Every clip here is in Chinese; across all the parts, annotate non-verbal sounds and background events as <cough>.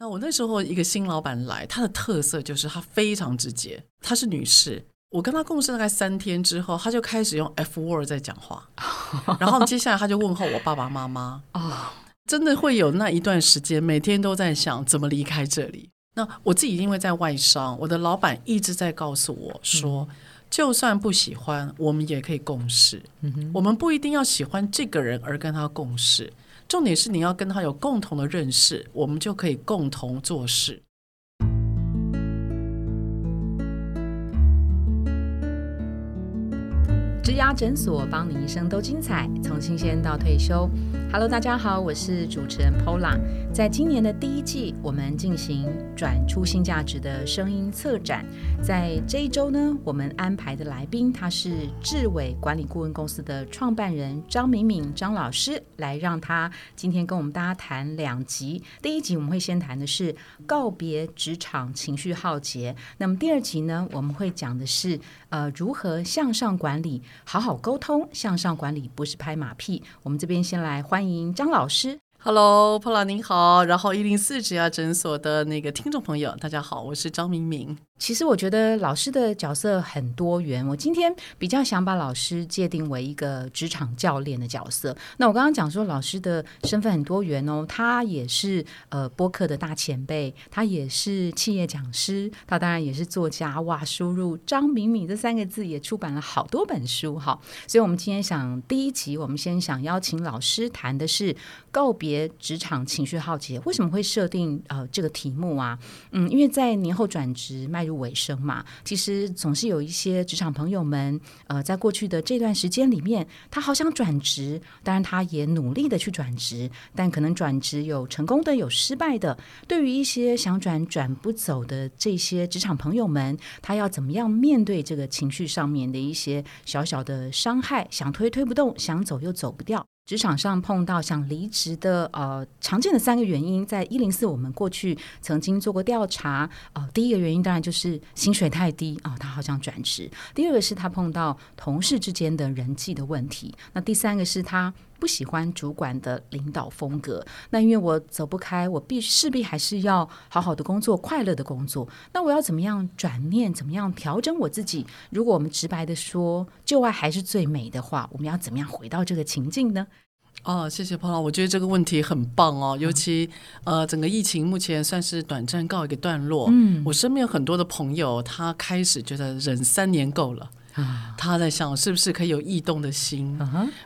那我那时候一个新老板来，他的特色就是他非常直接，她是女士。我跟她共事大概三天之后，她就开始用 F word 在讲话，<laughs> 然后接下来她就问候我爸爸妈妈啊，<laughs> 真的会有那一段时间，每天都在想怎么离开这里。那我自己因为在外商，我的老板一直在告诉我说，就算不喜欢，我们也可以共事。我们不一定要喜欢这个人而跟他共事，重点是你要跟他有共同的认识，我们就可以共同做事。植牙诊所，帮你一生都精彩，从新鲜到退休。Hello，大家好，我是主持人 Pola。在今年的第一季，我们进行转出新价值的声音策展。在这一周呢，我们安排的来宾他是智伟管理顾问公司的创办人张敏敏张老师，来让他今天跟我们大家谈两集。第一集我们会先谈的是告别职场情绪浩劫，那么第二集呢，我们会讲的是呃如何向上管理。好好沟通，向上管理不是拍马屁。我们这边先来欢迎张老师。Hello，波拉您好，然后一零四植牙诊所的那个听众朋友，大家好，我是张明明。其实我觉得老师的角色很多元，我今天比较想把老师界定为一个职场教练的角色。那我刚刚讲说老师的身份很多元哦，他也是呃播客的大前辈，他也是企业讲师，他当然也是作家。哇，输入张敏敏这三个字也出版了好多本书哈。所以，我们今天想第一集，我们先想邀请老师谈的是告别别职场情绪浩劫。为什么会设定呃这个题目啊？嗯，因为在年后转职迈。入尾声嘛，其实总是有一些职场朋友们，呃，在过去的这段时间里面，他好想转职，当然他也努力的去转职，但可能转职有成功的，有失败的。对于一些想转转不走的这些职场朋友们，他要怎么样面对这个情绪上面的一些小小的伤害？想推推不动，想走又走不掉。职场上碰到想离职的呃常见的三个原因，在一零四我们过去曾经做过调查呃，第一个原因当然就是薪水太低啊，他好想转职；第二个是他碰到同事之间的人际的问题；那第三个是他。不喜欢主管的领导风格，那因为我走不开，我必势必还是要好好的工作，快乐的工作。那我要怎么样转念，怎么样调整我自己？如果我们直白的说，旧爱还是最美的话，我们要怎么样回到这个情境呢？哦，谢谢彭老，我觉得这个问题很棒哦，尤其呃，整个疫情目前算是短暂告一个段落。嗯，我身边有很多的朋友，他开始觉得忍三年够了。他在想是不是可以有异动的心。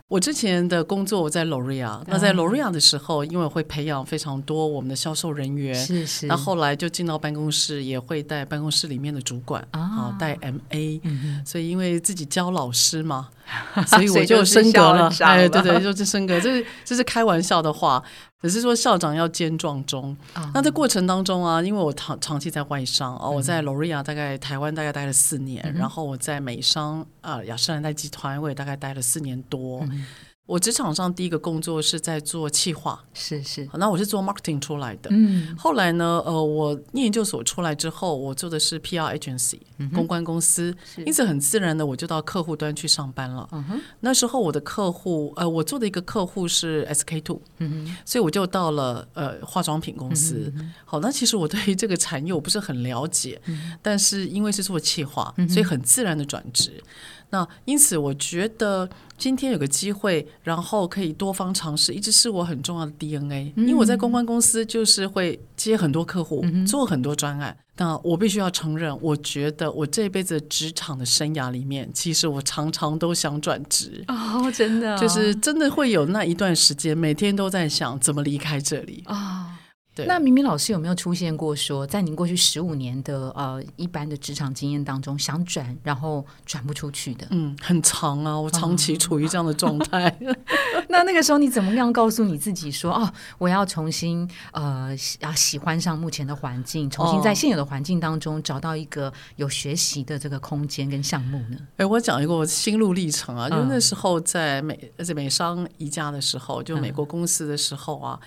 我之前的工作我在 Loria，那在 Loria 的时候，因为会培养非常多我们的销售人员，是是。那后来就进到办公室，也会带办公室里面的主管啊，带 MA。所以因为自己教老师嘛，<laughs> 所以我就升格了。哎，对对，就是升格，这是这是开玩笑的话。只是说校长要兼壮中，那在过程当中啊，因为我长长期在外商哦，我在 Loria 大概台湾大概待了四年，然后我在美商啊雅诗兰黛集团我也大概待了四年多。我职场上第一个工作是在做企划，是是，那我是做 marketing 出来的。嗯，后来呢，呃，我念研究所出来之后，我做的是 PR agency 公关公司，因此很自然的我就到客户端去上班了。那时候我的客户，呃，我做的一个客户是 SK two，所以我就到了呃化妆品公司。好，那其实我对于这个产业我不是很了解，但是因为是做企划，所以很自然的转职。那因此，我觉得今天有个机会，然后可以多方尝试，一直是我很重要的 DNA。因为我在公关公司就是会接很多客户，做很多专案。那我必须要承认，我觉得我这辈子职场的生涯里面，其实我常常都想转职哦，真的，就是真的会有那一段时间，每天都在想怎么离开这里啊。那明明老师有没有出现过说，在您过去十五年的呃一般的职场经验当中，想转然后转不出去的？嗯，很长啊，我长期处于这样的状态。<laughs> 那那个时候你怎么样告诉你自己说，哦，我要重新呃要喜欢上目前的环境，重新在现有的环境当中找到一个有学习的这个空间跟项目呢？哎，我讲一个我心路历程啊，就那时候在美在美商宜家的时候，就美国公司的时候啊。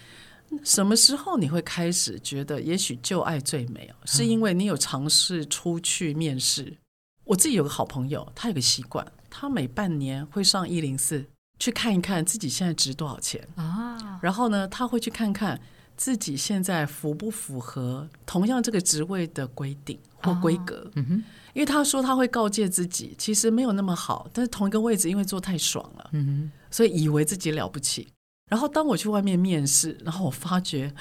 什么时候你会开始觉得也许旧爱最美哦？是因为你有尝试出去面试。我自己有个好朋友，他有个习惯，他每半年会上一零四去看一看自己现在值多少钱啊。然后呢，他会去看看自己现在符不符合同样这个职位的规定或规格。嗯哼，因为他说他会告诫自己，其实没有那么好，但是同一个位置因为做太爽了，嗯哼，所以以为自己了不起。然后当我去外面面试，然后我发觉，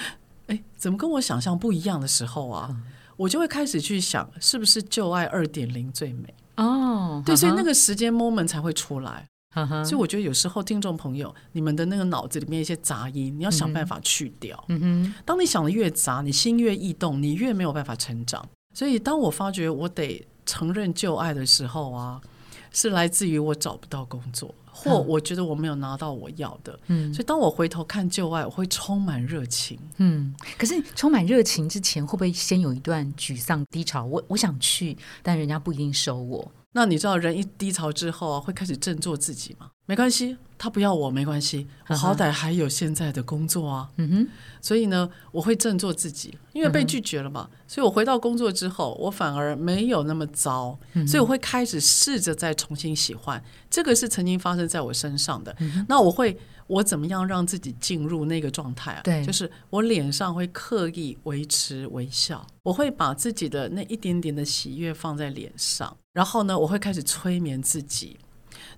哎，怎么跟我想象不一样的时候啊，我就会开始去想，是不是旧爱二点零最美哦？对，所以那个时间 moment 才会出来。所以我觉得有时候听众朋友，你们的那个脑子里面一些杂音，你要想办法去掉。嗯哼，当你想的越杂，你心越易动，你越没有办法成长。所以当我发觉我得承认旧爱的时候啊，是来自于我找不到工作。或我觉得我没有拿到我要的，嗯，所以当我回头看旧爱，我会充满热情，嗯。可是充满热情之前，会不会先有一段沮丧低潮？我我想去，但人家不一定收我。那你知道人一低潮之后啊，会开始振作自己吗？没关系，他不要我没关系，我好歹还有现在的工作啊。嗯哼，所以呢，我会振作自己，因为被拒绝了嘛。所以我回到工作之后，我反而没有那么糟，所以我会开始试着再重新喜欢。这个是曾经发生在我身上的。那我会。我怎么样让自己进入那个状态啊？对，就是我脸上会刻意维持微笑，我会把自己的那一点点的喜悦放在脸上，然后呢，我会开始催眠自己，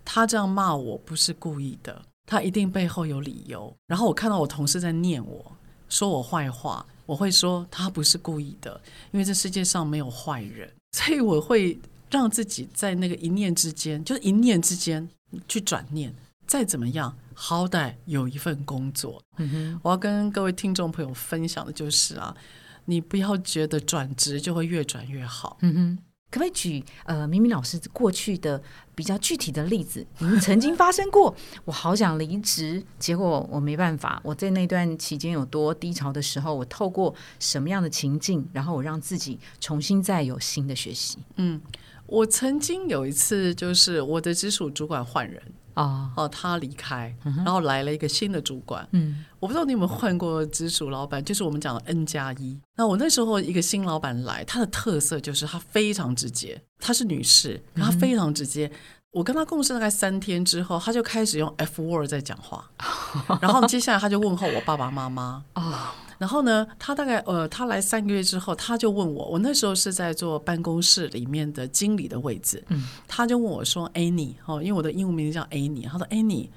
他这样骂我不是故意的，他一定背后有理由。然后我看到我同事在念我，说我坏话，我会说他不是故意的，因为这世界上没有坏人，<laughs> 所以我会让自己在那个一念之间，就是一念之间去转念，再怎么样。好歹有一份工作，嗯我要跟各位听众朋友分享的就是啊，你不要觉得转职就会越转越好。嗯哼，可不可以举呃明明老师过去的比较具体的例子？<laughs> 你们曾经发生过，我好想离职，结果我没办法。我在那段期间有多低潮的时候，我透过什么样的情境，然后我让自己重新再有新的学习？嗯，我曾经有一次就是我的直属主管换人。啊哦，他离开，然后来了一个新的主管。嗯，我不知道你有没有换过直属老板，就是我们讲的 N 加一。那我那时候一个新老板来，他的特色就是他非常直接，她是女士，她非常直接。我跟他共事大概三天之后，他就开始用 F word 在讲话，<laughs> 然后接下来他就问候我爸爸妈妈啊。然后呢，他大概呃，他来三个月之后，他就问我，我那时候是在做办公室里面的经理的位置，嗯，他就问我说：“Annie，哦，因为我的英文名字叫 Annie，他说：‘Annie，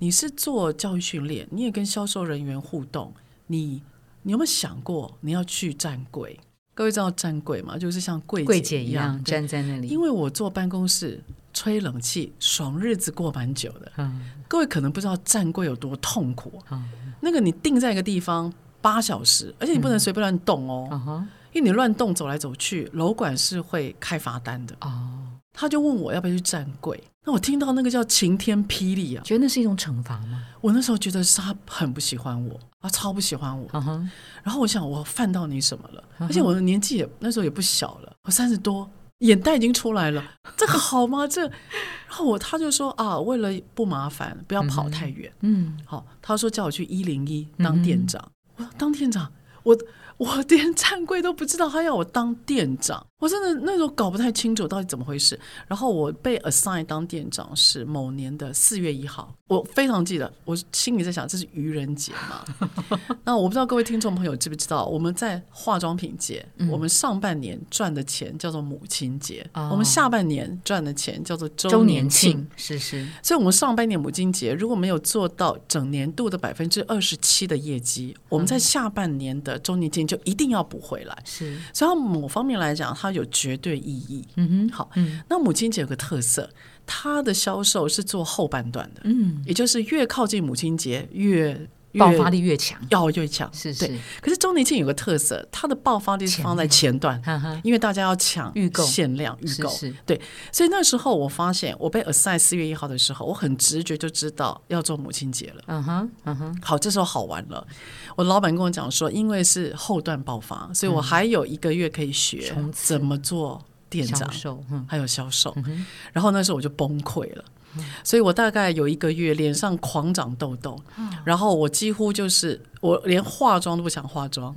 你是做教育训练，你也跟销售人员互动，你你有没有想过你要去站柜？各位知道站柜吗？就是像柜柜姐一样站在那里。因为我坐办公室吹冷气，爽日子过蛮久的。嗯，各位可能不知道站柜有多痛苦。嗯，那个你定在一个地方。八小时，而且你不能随便乱动哦，因为你乱动走来走去，楼管是会开罚单的哦。他就问我要不要去站柜，那我听到那个叫晴天霹雳啊，觉得那是一种惩罚吗？我那时候觉得是他很不喜欢我，他超不喜欢我。然后我想我犯到你什么了？而且我的年纪也那时候也不小了，我三十多，眼袋已经出来了，<laughs> 这个好吗？这，然后我他就说啊，为了不麻烦，不要跑太远，嗯，好，他说叫我去一零一当店长。我当店长，我 <laughs> 我连站柜都不知道，他要我当店长。我真的那时候搞不太清楚到底怎么回事，然后我被 assign 当店长是某年的四月一号，我非常记得，我心里在想这是愚人节嘛？<laughs> 那我不知道各位听众朋友知不知道，我们在化妆品节，我们上半年赚的钱叫做母亲节，我们下半年赚的钱叫做周年庆，是是。所以，我们上半年母亲节如果没有做到整年度的百分之二十七的业绩，我们在下半年的周年庆就一定要补回来。是，所以某方面来讲，它有绝对意义。嗯哼，好。嗯，那母亲节有个特色，它的销售是做后半段的。嗯，也就是越靠近母亲节越。爆发力越强，要越强，是是。可是周年庆有个特色，它的爆发力是放在前段，因为大家要抢预购、限量预购。对，所以那时候我发现，我被 assign 四月一号的时候，我很直觉就知道要做母亲节了。嗯哼，嗯哼。好，这时候好玩了。我老板跟我讲说，因为是后段爆发，所以我还有一个月可以学怎么做店长，还有销售。然后那时候我就崩溃了。所以我大概有一个月脸上狂长痘痘，然后我几乎就是我连化妆都不想化妆。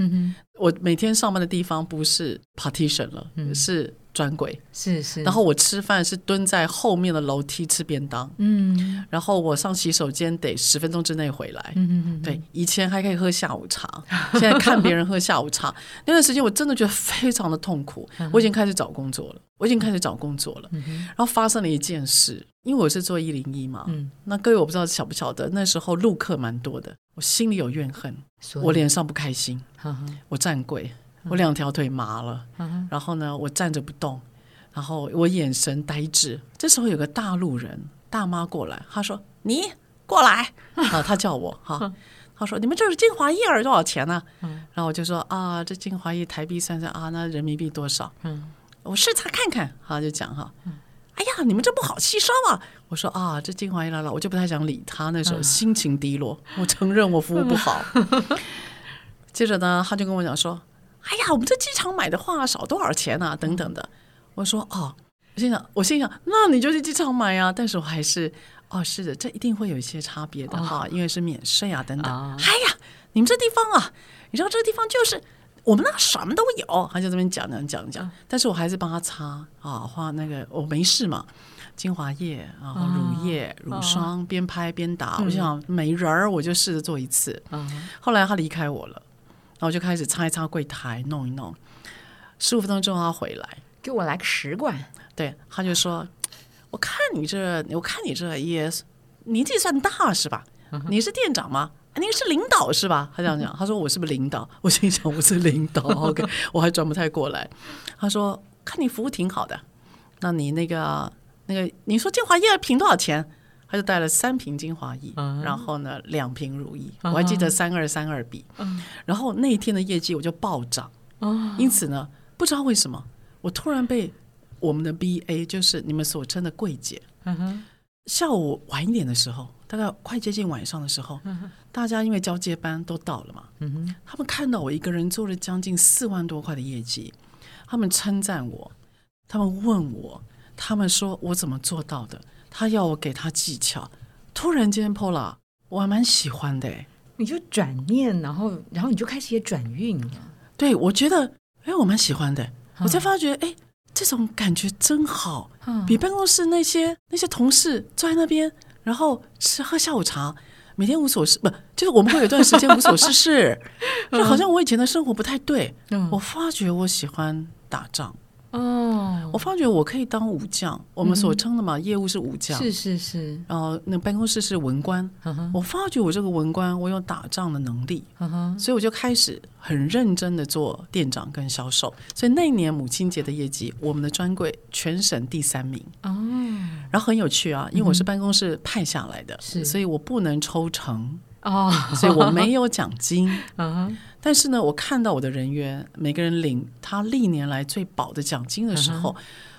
我每天上班的地方不是 partition 了，是专柜，是是。然后我吃饭是蹲在后面的楼梯吃便当，嗯。然后我上洗手间得十分钟之内回来，嗯嗯嗯。对，以前还可以喝下午茶，<laughs> 现在看别人喝下午茶，<laughs> 那段时间我真的觉得非常的痛苦。我已经开始找工作了，我已经开始找工作了。然后发生了一件事，因为我是做一零一嘛，嗯。那各位我不知道晓不晓得，那时候录客蛮多的，我心里有怨恨，我脸上不开心，我站柜。我两条腿麻了，然后呢，我站着不动，然后我眼神呆滞。这时候有个大陆人大妈过来，她说：“你过来。<laughs> ”啊，她叫我哈，她说：“你们这是精华液多少钱呢？”然后我就说：“啊，这精华液台币算算啊，那人民币多少？”嗯，我试擦看看，她就讲哈。哎呀，你们这不好吸收啊！我说啊，这精华液来了，我就不太想理他。那时候心情低落，我承认我服务不好。<laughs> 接着呢，他就跟我讲说。哎呀，我们在机场买的话少多少钱啊？等等的，我说哦，我心想，我心想，那你就去机场买呀。但是我还是，哦，是的，这一定会有一些差别的哈，因为是免税啊，等等。哎呀，你们这地方啊，你知道这个地方就是我们那什么都有，他就这边讲讲讲讲。但是我还是帮他擦啊，画那个我没事嘛，精华液，然后乳液、乳霜，边拍边打。我想没人儿，我就试着做一次。后来他离开我了。然后就开始擦一擦柜台，弄一弄。十五分钟之后他回来，给我来个十罐。对，他就说：“我看你这，我看你这也年纪算大是吧？你是店长吗？你是领导是吧？”他这样讲，他说：“我是不是领导？” <laughs> 我心想：“我是领导。”OK，我还转不太过来。他说：“看你服务挺好的，那你那个那个，你说精华叶瓶多少钱？”他就带了三瓶精华液，然后呢两瓶乳液，我还记得三二三二比，然后那一天的业绩我就暴涨，因此呢不知道为什么我突然被我们的 B A 就是你们所称的柜姐，下午晚一点的时候，大概快接近晚上的时候，大家因为交接班都到了嘛，他们看到我一个人做了将近四万多块的业绩，他们称赞我，他们问我，他们说我怎么做到的。他要我给他技巧，突然间 Pola，我还蛮喜欢的。你就转念，然后，然后你就开始也转运了。对，我觉得，哎，我蛮喜欢的。我才发觉，哎，这种感觉真好，比办公室那些那些同事坐在那边，然后吃喝下午茶，每天无所事，不，就是我们会有一段时间无所事事，<laughs> 就好像我以前的生活不太对。我发觉我喜欢打仗。哦，我发觉我可以当武将，我们所称的嘛，业务是武将，是是是。然后那办公室是文官，我发觉我这个文官，我有打仗的能力，所以我就开始很认真的做店长跟销售。所以那年母亲节的业绩，我们的专柜全省第三名。哦，然后很有趣啊，因为我是办公室派下来的，所以我不能抽成。哦，所以我没有奖金。<laughs> 嗯，但是呢，我看到我的人员每个人领他历年来最薄的奖金的时候，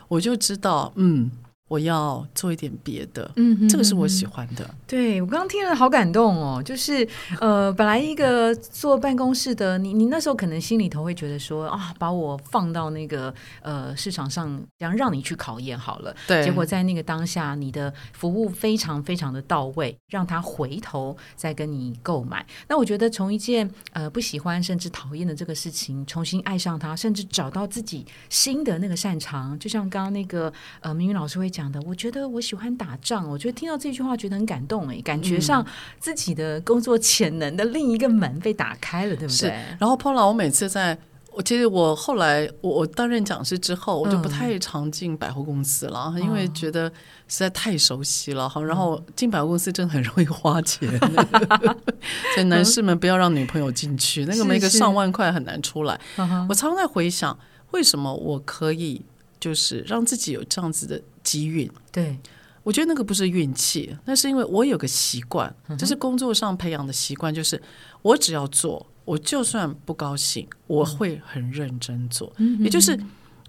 我就知道，嗯。我要做一点别的，嗯，这个是我喜欢的。对我刚刚听了好感动哦，就是呃，本来一个坐办公室的，你你那时候可能心里头会觉得说啊，把我放到那个呃市场上，这样让你去考验好了。对，结果在那个当下，你的服务非常非常的到位，让他回头再跟你购买。那我觉得从一件呃不喜欢甚至讨厌的这个事情，重新爱上他，甚至找到自己新的那个擅长，就像刚刚那个呃明云老师会。讲的，我觉得我喜欢打仗，我觉得听到这句话觉得很感动哎，感觉上自己的工作潜能的另一个门被打开了，对不对？然后 Paula，我每次在，我其实我后来我我担任讲师之后，我就不太常进百货公司了，因为觉得实在太熟悉了哈。然后进百货公司真的很容易花钱，<laughs> 所以男士们不要让女朋友进去，那个每个上万块很难出来。我常常在回想，为什么我可以就是让自己有这样子的。机运，对我觉得那个不是运气，那是因为我有个习惯，这是工作上培养的习惯，就是我只要做，我就算不高兴，我会很认真做。也就是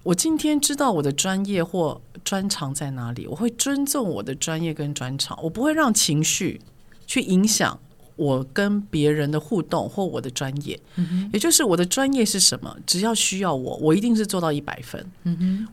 我今天知道我的专业或专长在哪里，我会尊重我的专业跟专长，我不会让情绪去影响。我跟别人的互动或我的专业，也就是我的专业是什么？只要需要我，我一定是做到一百分。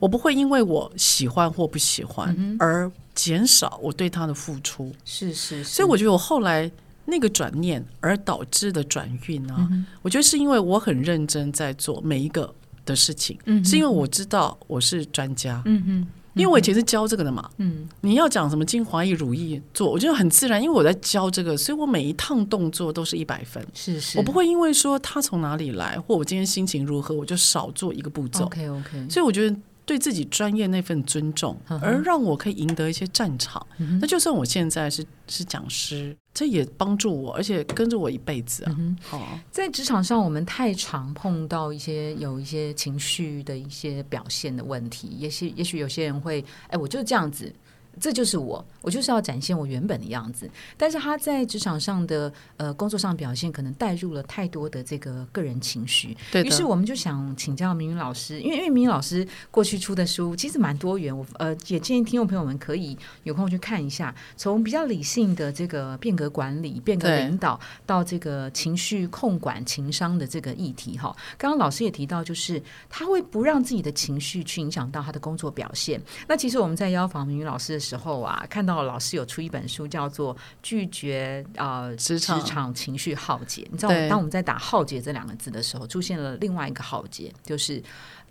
我不会因为我喜欢或不喜欢而减少我对他的付出。是是，所以我觉得我后来那个转念而导致的转运呢，我觉得是因为我很认真在做每一个的事情，是因为我知道我是专家。嗯嗯。因为我以前是教这个的嘛，嗯，你要讲什么精华液、乳液做，我觉得很自然，因为我在教这个，所以我每一趟动作都是一百分，是是，我不会因为说他从哪里来，或我今天心情如何，我就少做一个步骤。OK OK，所以我觉得。对自己专业那份尊重，而让我可以赢得一些战场。那就算我现在是是讲师，这也帮助我，而且跟着我一辈子啊。好，在职场上，我们太常碰到一些有一些情绪的一些表现的问题。也许，也许有些人会，哎，我就是这样子。这就是我，我就是要展现我原本的样子。但是他在职场上的呃工作上表现，可能带入了太多的这个个人情绪。对于是，我们就想请教明云老师，因为因为明云老师过去出的书其实蛮多元，我呃也建议听众朋友们可以有空去看一下。从比较理性的这个变革管理、变革领导，到这个情绪控管、情商的这个议题，哈，刚刚老师也提到，就是他会不让自己的情绪去影响到他的工作表现。那其实我们在邀访明云老师。时候啊，看到老师有出一本书，叫做《拒绝呃职场情绪浩劫》。你知道，当我们在打“浩劫”这两个字的时候，出现了另外一个浩劫，就是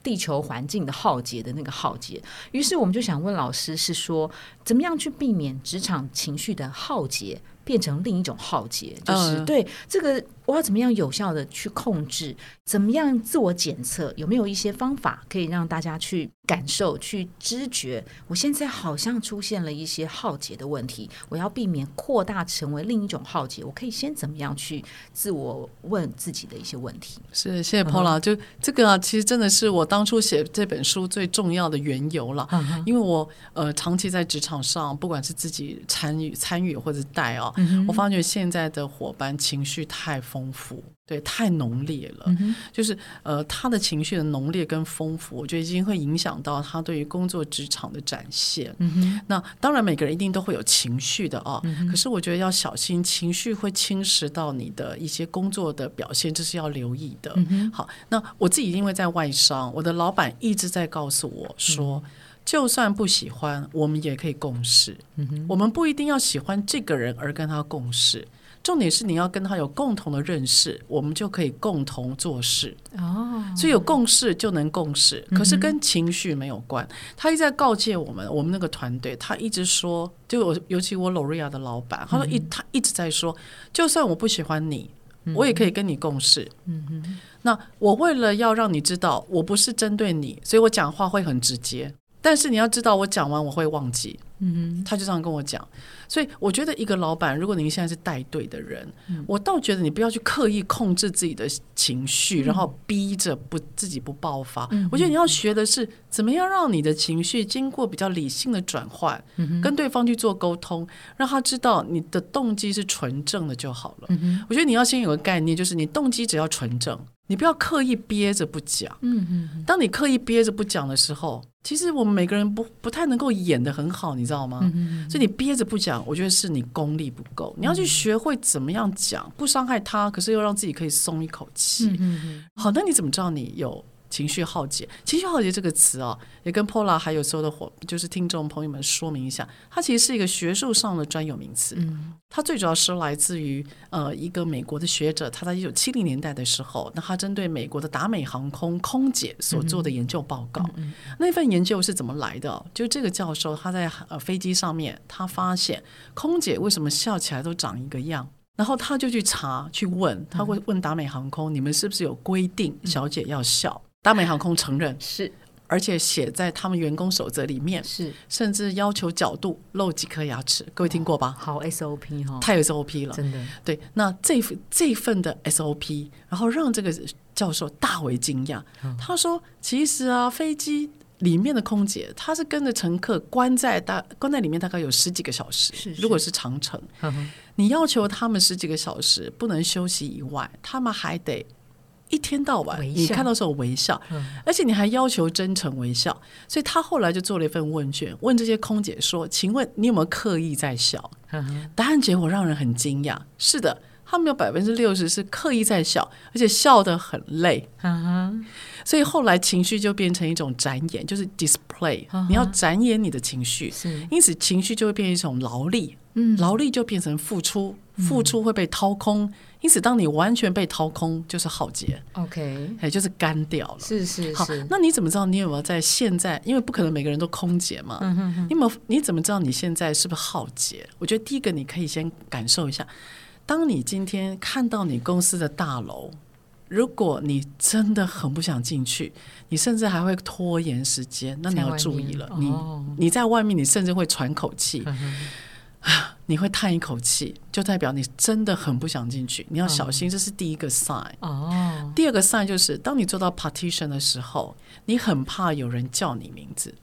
地球环境的浩劫的那个浩劫。于是我们就想问老师，是说怎么样去避免职场情绪的浩劫？变成另一种浩劫，就是对这个我要怎么样有效的去控制？怎么样自我检测？有没有一些方法可以让大家去感受、去知觉？我现在好像出现了一些浩劫的问题，我要避免扩大成为另一种浩劫。我可以先怎么样去自我问自己的一些问题？是，谢谢 Paula。就这个啊，其实真的是我当初写这本书最重要的缘由了，因为我呃长期在职场上，不管是自己参与、参与或者带啊。我发觉现在的伙伴情绪太丰富，对，太浓烈了。就是呃，他的情绪的浓烈跟丰富，我觉得已经会影响到他对于工作职场的展现。那当然，每个人一定都会有情绪的啊。可是我觉得要小心，情绪会侵蚀到你的一些工作的表现，这是要留意的。好，那我自己因为在外商，我的老板一直在告诉我说。就算不喜欢，我们也可以共事。我们不一定要喜欢这个人而跟他共事，重点是你要跟他有共同的认识，我们就可以共同做事。哦，所以有共识就能共事，可是跟情绪没有关。他一直在告诫我们，我们那个团队，他一直说，就我尤其我 l o r i a 的老板，他说一他一直在说，就算我不喜欢你，我也可以跟你共事。嗯哼，那我为了要让你知道，我不是针对你，所以我讲话会很直接。但是你要知道，我讲完我会忘记。嗯他就这样跟我讲。所以我觉得，一个老板，如果您现在是带队的人，我倒觉得你不要去刻意控制自己的情绪，然后逼着不自己不爆发。我觉得你要学的是，怎么样让你的情绪经过比较理性的转换，跟对方去做沟通，让他知道你的动机是纯正的就好了。我觉得你要先有个概念，就是你动机只要纯正。你不要刻意憋着不讲。嗯嗯。当你刻意憋着不讲的时候，其实我们每个人不不太能够演的很好，你知道吗？嗯所以你憋着不讲，我觉得是你功力不够。你要去学会怎么样讲，不伤害他，可是又让自己可以松一口气。嗯嗯。好，那你怎么知道你有？情绪耗竭，情绪耗竭这个词啊，也跟 Pola 还有所有的伙，就是听众朋友们说明一下，它其实是一个学术上的专有名词。嗯，它最主要是来自于呃一个美国的学者，他在一九七零年代的时候，那他针对美国的达美航空空姐所做的研究报告。那份研究是怎么来的？就这个教授他在呃飞机上面，他发现空姐为什么笑起来都长一个样。然后他就去查去问，他会问达美航空，你们是不是有规定小姐要笑？达美航空承认是，而且写在他们员工守则里面是，甚至要求角度露几颗牙齿。各位听过吧？好 SOP 哈，太 SOP 了，真的。对，那这份这份的 SOP，然后让这个教授大为惊讶。他说：“其实啊，飞机里面的空姐，她是跟着乘客关在大关在里面，大概有十几个小时。是，如果是长程，你要求他们十几个小时不能休息以外，他们还得。”一天到晚，你看到时候微笑，而且你还要求真诚微笑，所以他后来就做了一份问卷，问这些空姐说：“请问你有没有刻意在笑？”答案结果让人很惊讶，是的，他们有百分之六十是刻意在笑，而且笑得很累。所以后来情绪就变成一种展演，就是 display，你要展演你的情绪，因此情绪就会变成一种劳力，劳力就变成付出。付出会被掏空。因此，当你完全被掏空，就是浩劫，OK，也就是干掉了。是是好，那你怎么知道你有没有在现在？因为不可能每个人都空劫嘛。嗯哼哼。你有你怎么知道你现在是不是浩劫？我觉得第一个你可以先感受一下，当你今天看到你公司的大楼，如果你真的很不想进去，你甚至还会拖延时间，那你要注意了。你你在外面，你甚至会喘口气。啊，你会叹一口气，就代表你真的很不想进去。你要小心，这是第一个 sign。哦，第二个 sign 就是，当你做到 partition 的时候，你很怕有人叫你名字，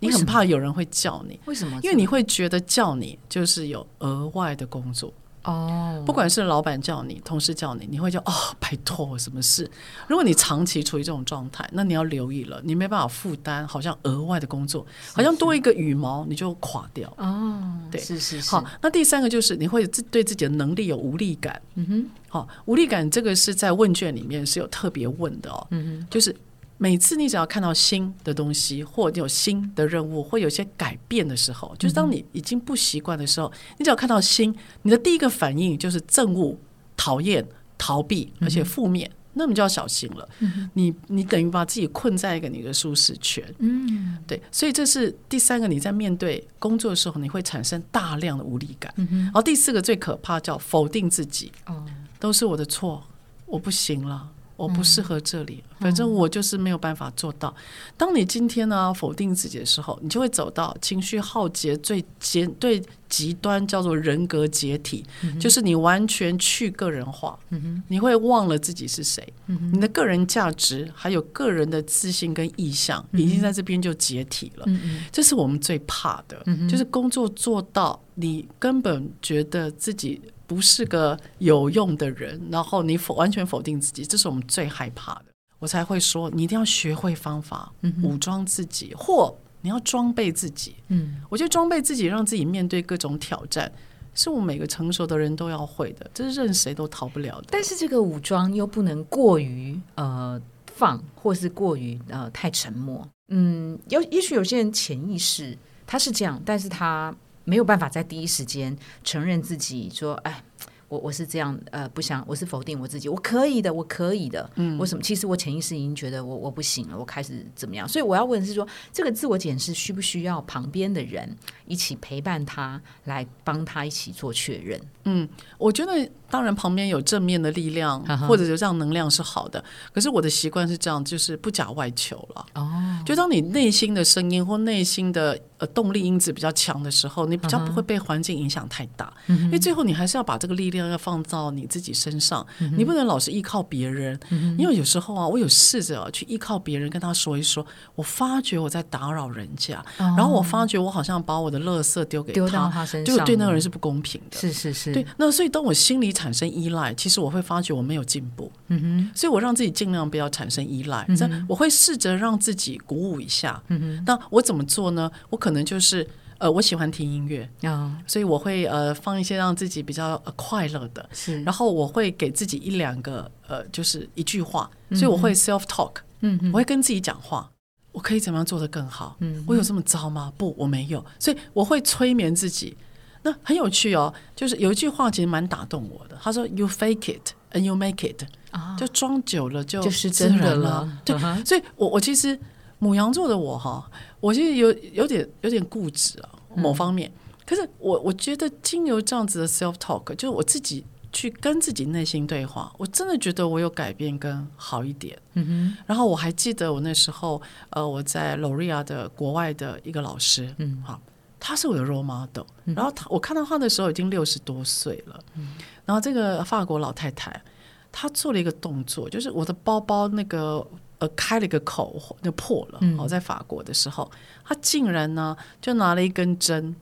你很怕有人会叫你。为什么？因为你会觉得叫你就是有额外的工作。哦，不管是老板叫你，同事叫你，你会叫哦，拜托，什么事？如果你长期处于这种状态，那你要留意了，你没办法负担，好像额外的工作，好像多一个羽毛你就垮掉。哦，对，是是是。好，那第三个就是你会自对自己的能力有无力感。嗯哼，好，无力感这个是在问卷里面是有特别问的哦。嗯哼，就是。每次你只要看到新的东西，或有新的任务，或有些改变的时候，就是当你已经不习惯的时候，你只要看到新，你的第一个反应就是憎恶、讨厌、逃避，而且负面，那么就要小心了。你你等于把自己困在一个你的舒适圈。嗯，对，所以这是第三个，你在面对工作的时候，你会产生大量的无力感。然后第四个最可怕叫否定自己。哦，都是我的错，我不行了。我不适合这里，反正我就是没有办法做到。当你今天呢否定自己的时候，你就会走到情绪浩劫最极最极端，叫做人格解体，就是你完全去个人化，你会忘了自己是谁，你的个人价值还有个人的自信跟意向，已经在这边就解体了。这是我们最怕的，就是工作做到你根本觉得自己。不是个有用的人，然后你否完全否定自己，这是我们最害怕的。我才会说，你一定要学会方法，武装自己，或你要装备自己。嗯，我觉得装备自己，让自己面对各种挑战，是我们每个成熟的人都要会的，这是任谁都逃不了的。但是这个武装又不能过于呃放，或是过于呃太沉默。嗯，有也许有些人潜意识他是这样，但是他。没有办法在第一时间承认自己说，哎。我我是这样，呃，不想，我是否定我自己，我可以的，我可以的，嗯，我什么？其实我潜意识已经觉得我我不行了，我开始怎么样？所以我要问的是说，这个自我检视需不需要旁边的人一起陪伴他，来帮他一起做确认？嗯，我觉得当然旁边有正面的力量或者有这样能量是好的，可是我的习惯是这样，就是不假外求了。哦，就当你内心的声音或内心的呃动力因子比较强的时候，你比较不会被环境影响太大，因为最后你还是要把这个力量。要放到你自己身上，你不能老是依靠别人，因为有时候啊，我有试着去依靠别人，跟他说一说，我发觉我在打扰人家，然后我发觉我好像把我的垃圾丢给他，就对那个人是不公平的。是是是，对。那所以当我心里产生依赖，其实我会发觉我没有进步。嗯哼，所以我让自己尽量不要产生依赖，我会试着让自己鼓舞一下。嗯哼，那我怎么做呢？我可能就是。呃，我喜欢听音乐啊，所以我会呃放一些让自己比较快乐的，是。然后我会给自己一两个呃，就是一句话，所以我会 self talk，嗯，我会跟自己讲话，我可以怎么样做得更好？嗯，我有这么糟吗？不，我没有，所以我会催眠自己。那很有趣哦，就是有一句话其实蛮打动我的，他说 “You fake it and you make it”，啊，就装久了就就是真的了。对，所以我我其实。母羊座的我哈，我其实有有点有点固执啊，某方面。可是我我觉得经由这样子的 self talk，就是我自己去跟自己内心对话，我真的觉得我有改变跟好一点。嗯哼。然后我还记得我那时候，呃，我在 Loria 的国外的一个老师，嗯，好，他是我的 role model。然后他我看到他的时候已经六十多岁了。嗯。然后这个法国老太太，她做了一个动作，就是我的包包那个。呃，开了一个口，就破了。哦，在法国的时候，他竟然呢，就拿了一根针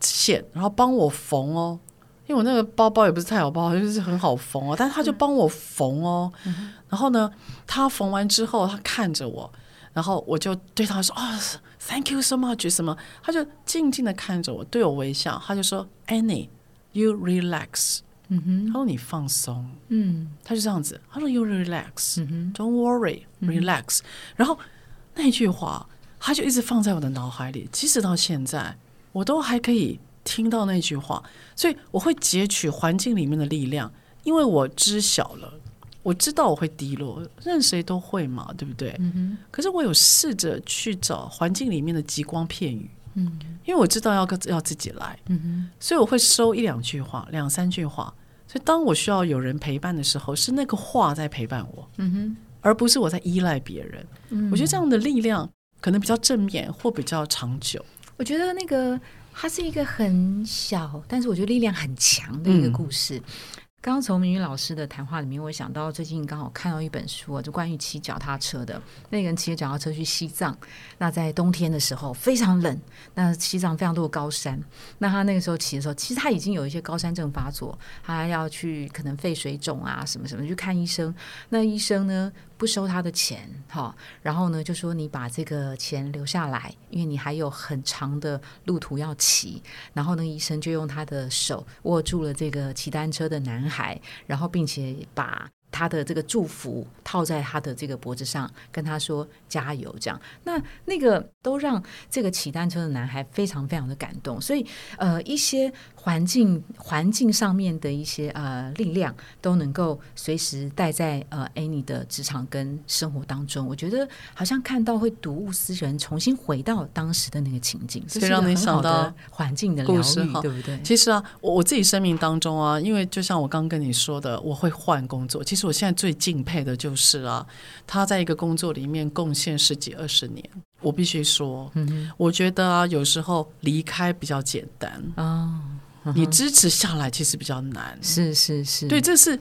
线，然后帮我缝哦。因为我那个包包也不是太好包，就是很好缝哦。<laughs> 但是他就帮我缝哦。然后呢，他缝完之后，他看着我，然后我就对他说：“哦，Thank you so much。”什么？他就静静的看着我，对我微笑。他就说：“Annie，you relax。”嗯哼，他说你放松，嗯，他就这样子，他说 You relax，嗯，don't worry, relax。然后那句话，他就一直放在我的脑海里，即使到现在，我都还可以听到那句话，所以我会截取环境里面的力量，因为我知晓了，我知道我会低落，任谁都会嘛，对不对？嗯可是我有试着去找环境里面的极光片语，嗯，因为我知道要要自己来，嗯所以我会收一两句话，两三句话。所以当我需要有人陪伴的时候，是那个话在陪伴我，嗯哼，而不是我在依赖别人。嗯，我觉得这样的力量可能比较正面或比较长久。我觉得那个。它是一个很小，但是我觉得力量很强的一个故事。刚刚从明宇老师的谈话里面，我想到最近刚好看到一本书啊，就关于骑脚踏车的。那个人骑着脚踏车去西藏，那在冬天的时候非常冷，那西藏非常多的高山。那他那个时候骑的时候，其实他已经有一些高山症发作，他要去可能肺水肿啊什么什么去看医生。那医生呢？不收他的钱，哈，然后呢，就说你把这个钱留下来，因为你还有很长的路途要骑。然后呢，医生就用他的手握住了这个骑单车的男孩，然后并且把。他的这个祝福套在他的这个脖子上，跟他说加油，这样那那个都让这个骑单车的男孩非常非常的感动。所以呃，一些环境环境上面的一些呃力量都能够随时带在呃 Annie 的职场跟生活当中。我觉得好像看到会睹物思人，重新回到当时的那个情景，这是让你想到环境的疗愈，对不对？其实啊，我我自己生命当中啊，因为就像我刚跟你说的，我会换工作，其实。我现在最敬佩的就是啊，他在一个工作里面贡献十几二十年，我必须说，嗯我觉得啊，有时候离开比较简单。啊，你支持下来其实比较难，是是是，对，这是。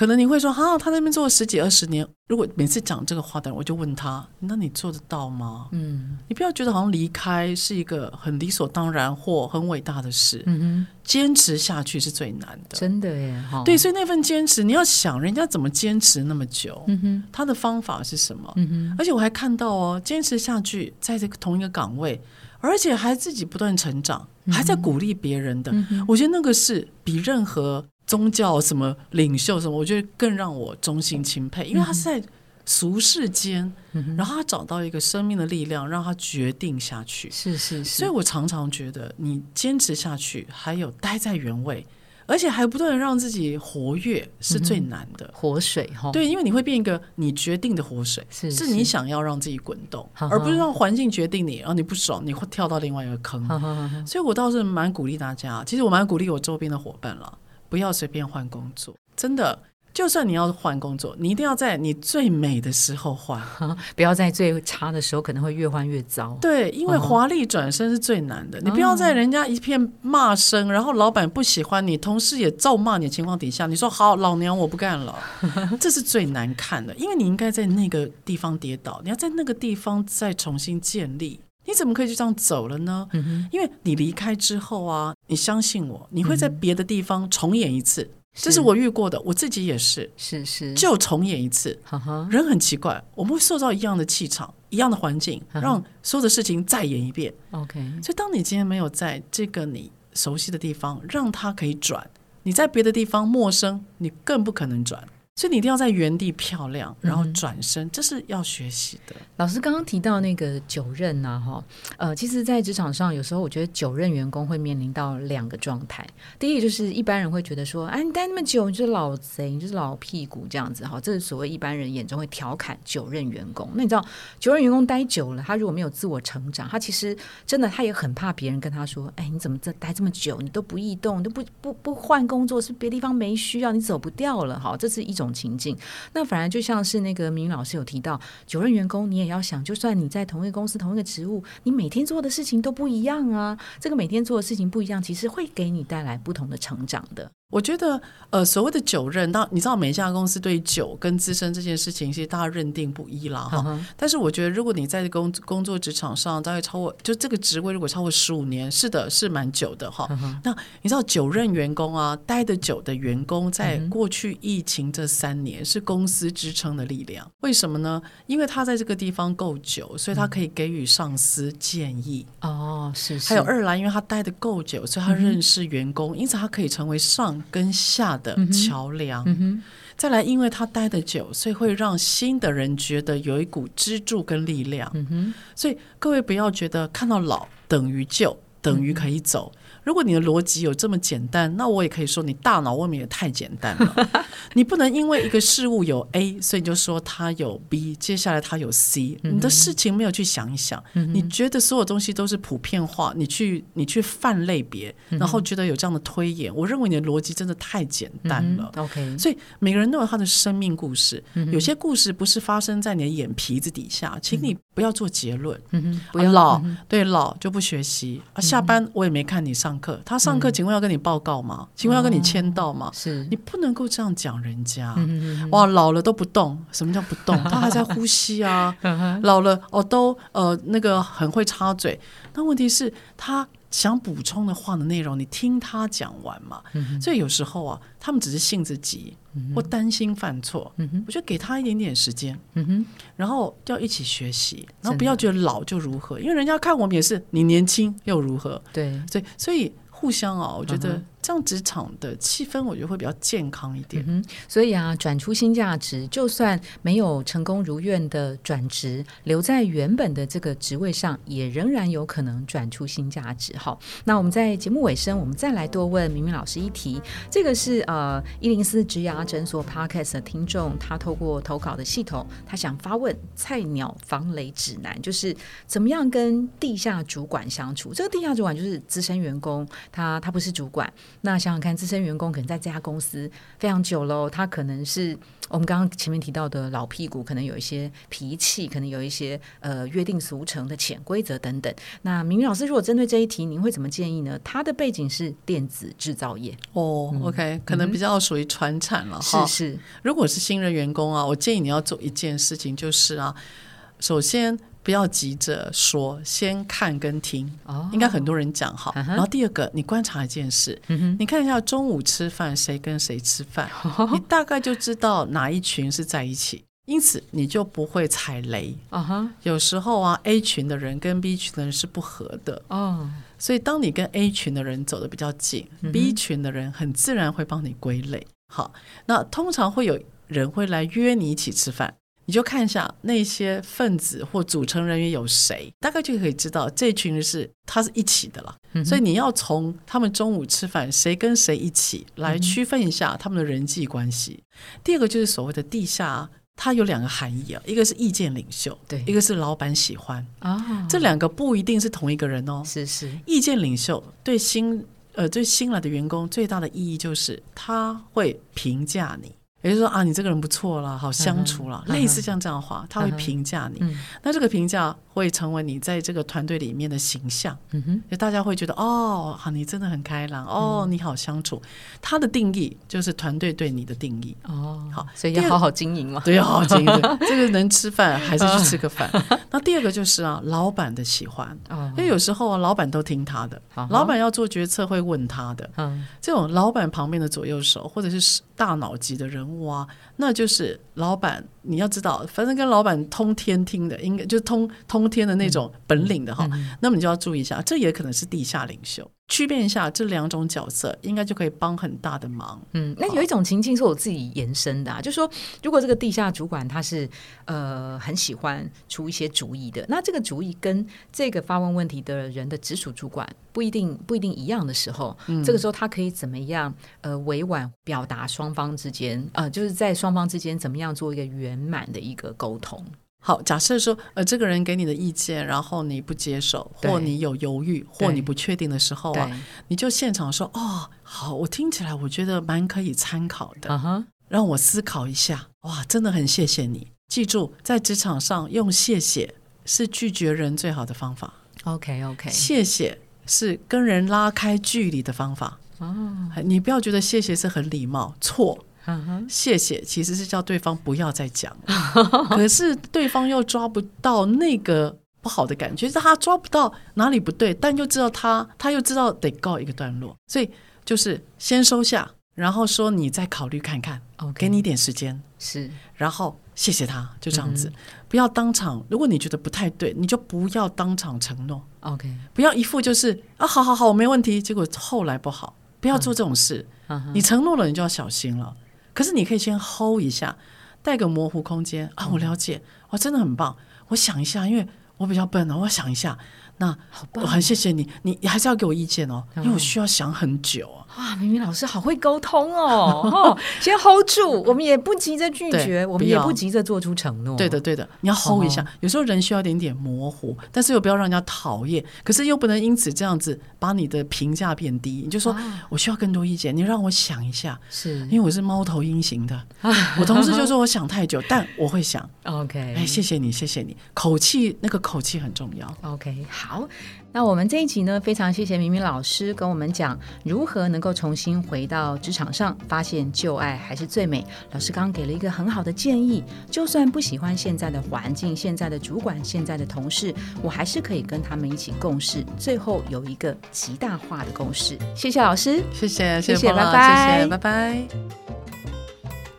可能你会说，哈，他那边做了十几二十年。如果每次讲这个话的人，我就问他，那你做得到吗？嗯，你不要觉得好像离开是一个很理所当然或很伟大的事。嗯哼，坚持下去是最难的。真的耶，对，所以那份坚持，你要想人家怎么坚持那么久？嗯哼，他的方法是什么？嗯哼，而且我还看到哦，坚持下去，在这个同一个岗位，而且还自己不断成长，还在鼓励别人的。我觉得那个是比任何。宗教什么领袖什么，我觉得更让我衷心钦佩，因为他是在俗世间，然后他找到一个生命的力量，让他决定下去。是是是，所以我常常觉得，你坚持下去，还有待在原位，而且还不断的让自己活跃，是最难的。活水哈，对，因为你会变一个你决定的活水，是是你想要让自己滚动，而不是让环境决定你，然后你不爽，你会跳到另外一个坑。所以我倒是蛮鼓励大家，其实我蛮鼓励我周边的伙伴了。不要随便换工作，真的。就算你要换工作，你一定要在你最美的时候换，<laughs> 不要在最差的时候，可能会越换越糟。对，因为华丽转身是最难的。你不要在人家一片骂声，然后老板不喜欢你，同事也咒骂你的情况底下，你说好，老娘我不干了，<laughs> 这是最难看的。因为你应该在那个地方跌倒，你要在那个地方再重新建立。你怎么可以就这样走了呢？因为你离开之后啊，你相信我，你会在别的地方重演一次。这是我遇过的，我自己也是，是是，就重演一次。人很奇怪，我们会塑造一样的气场、一样的环境，让所有的事情再演一遍。OK，所以当你今天没有在这个你熟悉的地方，让它可以转，你在别的地方陌生，你更不可能转。所以你一定要在原地漂亮，然后转身，这是要学习的。老师刚刚提到那个九任呐，哈，呃，其实，在职场上，有时候我觉得九任员工会面临到两个状态。第一个就是一般人会觉得说，哎，你待那么久，你就是老贼，你就是老屁股这样子，哈，这是所谓一般人眼中会调侃九任员工。那你知道，九任员工待久了，他如果没有自我成长，他其实真的他也很怕别人跟他说，哎，你怎么这待这么久，你都不异动，都不不不换工作，是别地方没需要，你走不掉了，哈，这是一种。情境，那反而就像是那个明老师有提到，九任员工，你也要想，就算你在同一个公司、同一个职务，你每天做的事情都不一样啊。这个每天做的事情不一样，其实会给你带来不同的成长的。我觉得，呃，所谓的酒认，当你知道每一家公司对酒跟资深这件事情，其实大家认定不一啦哈。但是我觉得，如果你在工工作职场上大概超过，就这个职位如果超过十五年，是的，是蛮久的哈。那你知道九任员工啊，待的久的员工，在过去疫情这三年是公司支撑的力量。为什么呢？因为他在这个地方够久，所以他可以给予上司建议。哦，是。还有二来，因为他待的够久，所以他认识员工，因此他可以成为上。跟下的桥梁，再来，因为他待的久，所以会让新的人觉得有一股支柱跟力量。所以各位不要觉得看到老等于旧，等于可以走。如果你的逻辑有这么简单，那我也可以说你大脑未免也太简单了。<laughs> 你不能因为一个事物有 A，所以你就说它有 B，接下来它有 C。你的事情没有去想一想，你觉得所有东西都是普遍化，你去你去泛类别，然后觉得有这样的推演，我认为你的逻辑真的太简单了。OK，所以每个人都有他的生命故事，有些故事不是发生在你的眼皮子底下，请你不要做结论。不要。老对老就不学习。啊，下班我也没看你上课，他上课请问要跟你报告吗？请问要跟你签到吗？是你不能够这样讲人家。哇，老了都不动，什么叫不动？<laughs> 他还在呼吸啊。老了哦，都呃那个很会插嘴。那问题是，他想补充的话的内容，你听他讲完嘛。所以有时候啊，他们只是性子急，或担心犯错。我就给他一点点时间，然后要一起学习，然后不要觉得老就如何，因为人家看我们也是你年轻又如何？对，所以所以互相啊，我觉得。这样职场的气氛，我觉得会比较健康一点。嗯，所以啊，转出新价值，就算没有成功如愿的转职，留在原本的这个职位上，也仍然有可能转出新价值。好，那我们在节目尾声，我们再来多问明明老师一题。这个是呃一零四职涯诊所 Podcast 的听众，他透过投稿的系统，他想发问菜鸟防雷指南，就是怎么样跟地下主管相处。这个地下主管就是资深员工，他他不是主管。那想想看，资深员工可能在这家公司非常久喽，他可能是我们刚刚前面提到的老屁股，可能有一些脾气，可能有一些呃约定俗成的潜规则等等。那明明老师，如果针对这一题，您会怎么建议呢？他的背景是电子制造业哦，OK，可能比较属于传产了哈。是是，如果是新人员工啊，我建议你要做一件事情，就是啊，首先。不要急着说，先看跟听，应该很多人讲好。然后第二个，你观察一件事，你看一下中午吃饭谁跟谁吃饭，<laughs> 你大概就知道哪一群是在一起，因此你就不会踩雷。有时候啊，A 群的人跟 B 群的人是不合的。哦，所以当你跟 A 群的人走的比较近，B 群的人很自然会帮你归类。好，那通常会有人会来约你一起吃饭。你就看一下那些分子或组成人员有谁，大概就可以知道这群人是他是一起的了。所以你要从他们中午吃饭谁跟谁一起来区分一下他们的人际关系。第二个就是所谓的地下，它有两个含义啊，一个是意见领袖，对，一个是老板喜欢啊，这两个不一定是同一个人哦。是是，意见领袖对新呃对新来的员工最大的意义就是他会评价你。也就是说啊，你这个人不错了，好相处了，类似像这样的话，他会评价你。那这个评价会成为你在这个团队里面的形象。嗯哼，就大家会觉得哦，好，你真的很开朗，哦，你好相处。他的定义就是团队对你的定义。哦，好，所以要好好经营嘛。对，要好好经营。<laughs> 这个能吃饭还是去吃个饭。那第二个就是啊，老板的喜欢。因为有时候啊，老板都听他的，老板要做决策会问他的。嗯，这种老板旁边的左右手或者是大脑级的人。哇，那就是老板，你要知道，反正跟老板通天听的，应该就是通通天的那种本领的哈。那么你就要注意一下，这也可能是地下领袖。区别一下这两种角色，应该就可以帮很大的忙。嗯，那有一种情境是我自己延伸的，啊，就是说，如果这个地下主管他是呃很喜欢出一些主意的，那这个主意跟这个发问问题的人的直属主管不一定不一定一样的时候，这个时候他可以怎么样呃委婉表达双方之间呃就是在双方之间怎么样做一个圆满的一个沟通。好，假设说，呃，这个人给你的意见，然后你不接受，或你有犹豫，或你不确定的时候啊，你就现场说，哦，好，我听起来我觉得蛮可以参考的，让我思考一下。哇，真的很谢谢你。记住，在职场上用谢谢是拒绝人最好的方法。OK OK，谢谢是跟人拉开距离的方法。哦，你不要觉得谢谢是很礼貌，错。谢谢，其实是叫对方不要再讲，<laughs> 可是对方又抓不到那个不好的感觉，是他抓不到哪里不对，但又知道他，他又知道得告一个段落，所以就是先收下，然后说你再考虑看看，给你一点时间，是，然后谢谢他，就这样子，不要当场，如果你觉得不太对，你就不要当场承诺，OK，不要一副就是啊，好好好，我没问题，结果后来不好，不要做这种事，你承诺了，你就要小心了。可是你可以先 hold 一下，带个模糊空间啊！我了解，我，真的很棒。我想一下，因为我比较笨哦，我想一下。那我很谢谢你，你你还是要给我意见哦，因为我需要想很久啊。哇，明明老师好会沟通 <laughs> 哦！先 hold 住，我们也不急着拒绝，我们也不急着做出承诺。对的，对的，你要 hold 一下。有时候人需要点点模糊，但是又不要让人家讨厌，可是又不能因此这样子把你的评价变低。你就说我需要更多意见，你让我想一下。是因为我是猫头鹰型的，<laughs> 我同事就说我想太久，但我会想。<laughs> OK，哎，谢谢你，谢谢你，口气那个口气很重要。OK，好。那我们这一集呢，非常谢谢明明老师跟我们讲如何能够重新回到职场上，发现旧爱还是最美。老师刚刚给了一个很好的建议，就算不喜欢现在的环境、现在的主管、现在的同事，我还是可以跟他们一起共事，最后有一个极大化的共识。谢谢老师，谢谢，谢谢，拜拜，谢谢，拜拜。